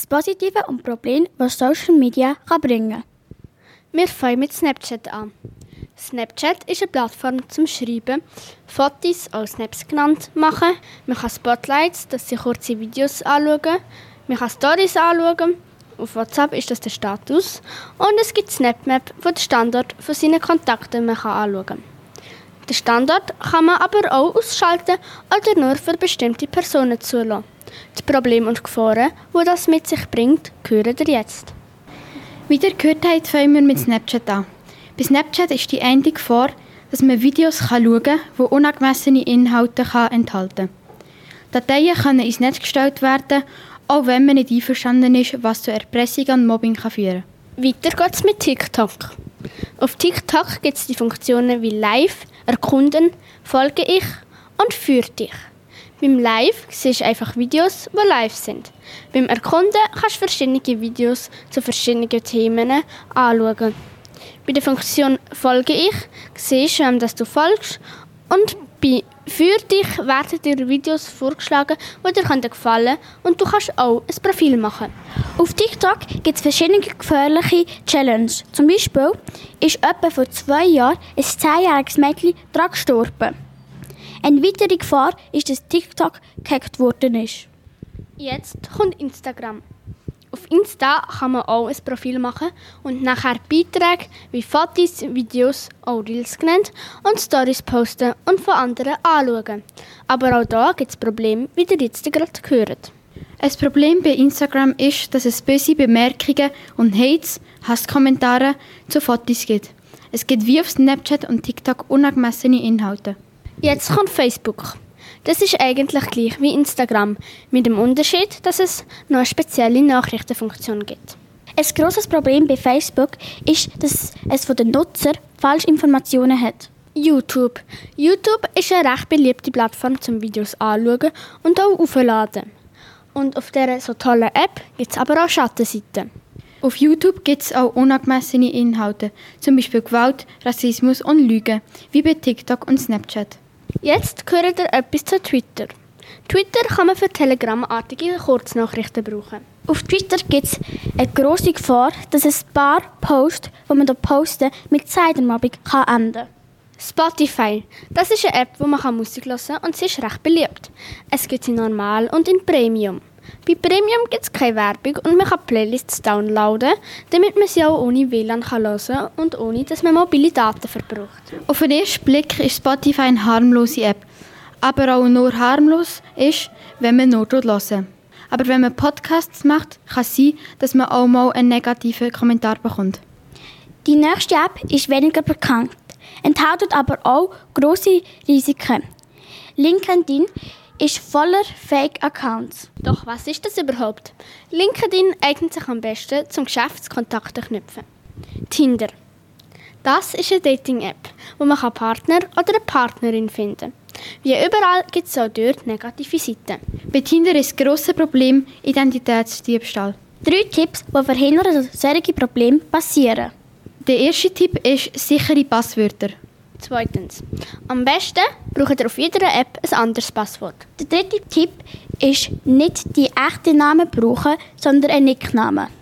das Positive und Problem, was Social Media kann bringen kann. Wir fangen mit Snapchat an. Snapchat ist eine Plattform zum Schreiben, Fotos, auch Snaps genannt, machen. Man kann Spotlights, dass sie kurze Videos anschauen. Man kann Stories anschauen. Auf WhatsApp ist das der Status. Und es gibt SnapMap, wo der Standort von seinen Kontakten man kann anschauen kann. Den Standort kann man aber auch ausschalten oder nur für bestimmte Personen zulassen. Die Probleme und Gefahren, die das mit sich bringt, hören ihr jetzt. Wie ihr gehört habt, fangen wir mit Snapchat an. Bei Snapchat ist die eine Gefahr, dass man Videos schauen kann, die unangemessene Inhalte enthalten kann. Dateien können ins Netz gestellt werden, auch wenn man nicht einverstanden ist, was zu Erpressung und Mobbing kann führen kann. Weiter geht es mit TikTok. Auf TikTok gibt es die Funktionen wie Live, Erkunden, Folge ich und Für dich. Beim Live siehst du einfach Videos, die live sind. Beim Erkunden kannst du verschiedene Videos zu verschiedenen Themen anschauen. Bei der Funktion Folge ich siehst du, dass du folgst und bei für dich werden dir Videos vorgeschlagen, die dir gefallen und du kannst auch ein Profil machen. Auf TikTok gibt es verschiedene gefährliche Challenges. Zum Beispiel ist etwa vor zwei Jahren ein zehnjähriges Mädchen daran gestorben. Eine weitere Gefahr ist, dass TikTok gehackt worden ist. Jetzt kommt Instagram. Auf Insta kann man auch ein Profil machen und nachher Beiträge wie Fotos, Videos, auch Reels genannt, und Stories posten und von anderen anschauen. Aber auch da gibt es Probleme, wie ihr jetzt gerade gehört. Ein Problem bei Instagram ist, dass es böse Bemerkungen und Hates, Hasskommentare zu Fotos gibt. Es gibt wie auf Snapchat und TikTok unangemessene Inhalte. Jetzt kommt Facebook. Das ist eigentlich gleich wie Instagram, mit dem Unterschied, dass es noch eine spezielle Nachrichtenfunktion gibt. Ein grosses Problem bei Facebook ist, dass es von den Nutzern falsche Informationen hat. YouTube. YouTube ist eine recht beliebte Plattform zum Videos anschauen und auch aufladen. Und auf dieser so tollen App gibt es aber auch Schattenseiten. Auf YouTube gibt es auch unangemessene Inhalte, zum Beispiel Gewalt, Rassismus und Lügen, wie bei TikTok und Snapchat. Jetzt gehört ihr etwas zu Twitter. Twitter kann man für Telegram-artige Kurznachrichten brauchen. Auf Twitter gibt es eine grosse Gefahr, dass ein paar Posts, die man hier posten, mit Zeitmobbing kann enden Spotify. Das ist eine App, wo man Musik hören kann und sie ist recht beliebt. Es gibt sie normal und in Premium. Bei Premium gibt es keine Werbung und man kann Playlists downloaden, damit man sie auch ohne WLAN hören kann und ohne, dass man mobile Daten verbraucht. Auf den ersten Blick ist Spotify eine harmlose App, aber auch nur harmlos ist, wenn man nur hören Aber wenn man Podcasts macht, kann es sein, dass man auch mal einen negativen Kommentar bekommt. Die nächste App ist weniger bekannt, enthält aber auch große Risiken. LinkedIn ist voller Fake-Accounts. Doch was ist das überhaupt? LinkedIn eignet sich am besten zum Geschäftskontakte knüpfen. Tinder. Das ist eine Dating-App, wo man Partner oder eine Partnerin finden kann. Wie überall gibt es auch dort negative Seiten. Bei Tinder ist das grosse Problem Identitätsdiebstahl. Drei Tipps, die verhindern, dass solche Probleme passieren. Der erste Tipp ist sichere Passwörter. Zweitens. Am besten braucht ihr auf jeder App ein anderes Passwort. Der dritte Tipp ist nicht die echten Namen brauchen, sondern einen Nicknamen.